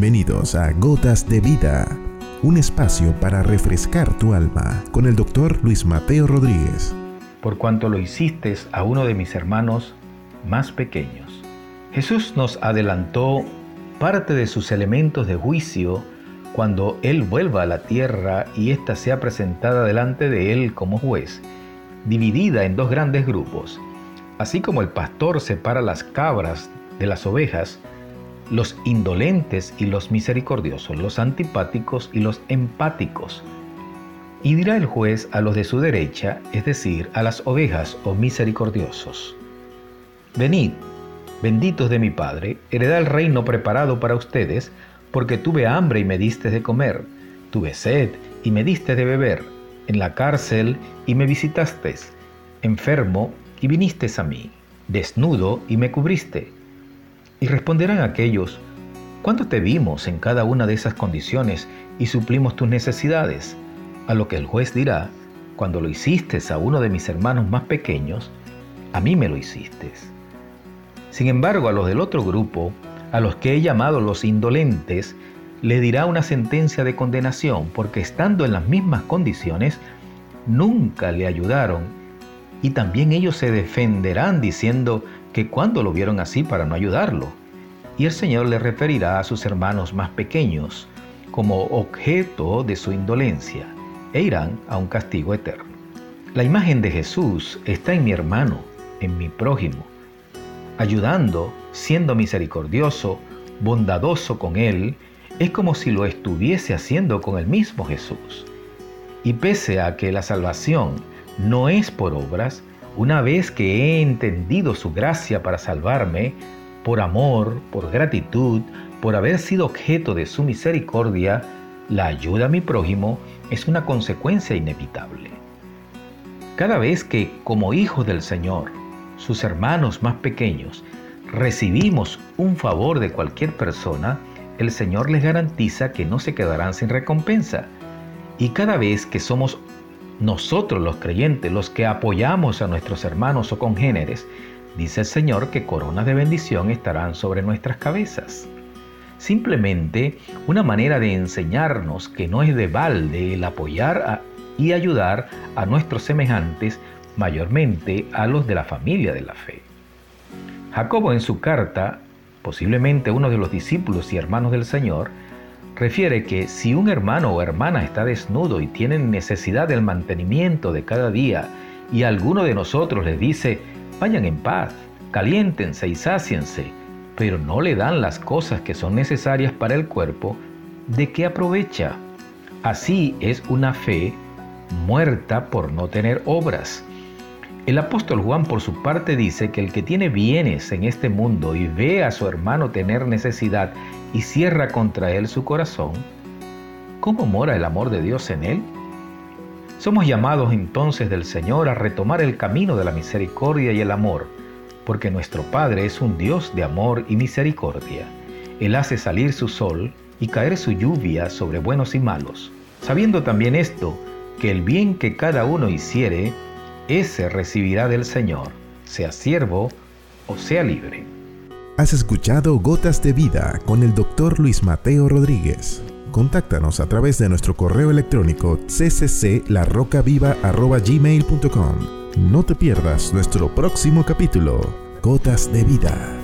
Bienvenidos a Gotas de Vida, un espacio para refrescar tu alma con el doctor Luis Mateo Rodríguez. Por cuanto lo hiciste a uno de mis hermanos más pequeños. Jesús nos adelantó parte de sus elementos de juicio cuando Él vuelva a la tierra y ésta sea presentada delante de Él como juez, dividida en dos grandes grupos. Así como el pastor separa las cabras de las ovejas, los indolentes y los misericordiosos, los antipáticos y los empáticos. Y dirá el juez a los de su derecha, es decir, a las ovejas o misericordiosos. Venid, benditos de mi Padre, heredad el reino preparado para ustedes, porque tuve hambre y me diste de comer, tuve sed y me diste de beber, en la cárcel y me visitasteis, enfermo y vinisteis a mí, desnudo y me cubriste y responderán aquellos, ¿cuándo te vimos en cada una de esas condiciones y suplimos tus necesidades? A lo que el juez dirá, cuando lo hiciste a uno de mis hermanos más pequeños, a mí me lo hiciste. Sin embargo, a los del otro grupo, a los que he llamado los indolentes, le dirá una sentencia de condenación, porque estando en las mismas condiciones, nunca le ayudaron, y también ellos se defenderán diciendo, que cuando lo vieron así para no ayudarlo. Y el Señor le referirá a sus hermanos más pequeños como objeto de su indolencia e irán a un castigo eterno. La imagen de Jesús está en mi hermano, en mi prójimo, ayudando, siendo misericordioso, bondadoso con él, es como si lo estuviese haciendo con el mismo Jesús. Y pese a que la salvación no es por obras, una vez que he entendido su gracia para salvarme, por amor, por gratitud, por haber sido objeto de su misericordia, la ayuda a mi prójimo es una consecuencia inevitable. Cada vez que, como hijos del Señor, sus hermanos más pequeños, recibimos un favor de cualquier persona, el Señor les garantiza que no se quedarán sin recompensa. Y cada vez que somos nosotros los creyentes, los que apoyamos a nuestros hermanos o congéneres, dice el Señor que coronas de bendición estarán sobre nuestras cabezas. Simplemente una manera de enseñarnos que no es de balde el apoyar y ayudar a nuestros semejantes, mayormente a los de la familia de la fe. Jacobo en su carta, posiblemente uno de los discípulos y hermanos del Señor, refiere que si un hermano o hermana está desnudo y tiene necesidad del mantenimiento de cada día y alguno de nosotros les dice, vayan en paz, caliéntense y sáciense, pero no le dan las cosas que son necesarias para el cuerpo, ¿de qué aprovecha? Así es una fe muerta por no tener obras. El apóstol Juan por su parte dice que el que tiene bienes en este mundo y ve a su hermano tener necesidad y cierra contra él su corazón, ¿cómo mora el amor de Dios en él? Somos llamados entonces del Señor a retomar el camino de la misericordia y el amor, porque nuestro Padre es un Dios de amor y misericordia. Él hace salir su sol y caer su lluvia sobre buenos y malos. Sabiendo también esto, que el bien que cada uno hiciere, ese recibirá del Señor, sea siervo o sea libre. Has escuchado Gotas de Vida con el doctor Luis Mateo Rodríguez. Contáctanos a través de nuestro correo electrónico ccclarrocaviva.gmail.com. No te pierdas nuestro próximo capítulo, Gotas de Vida.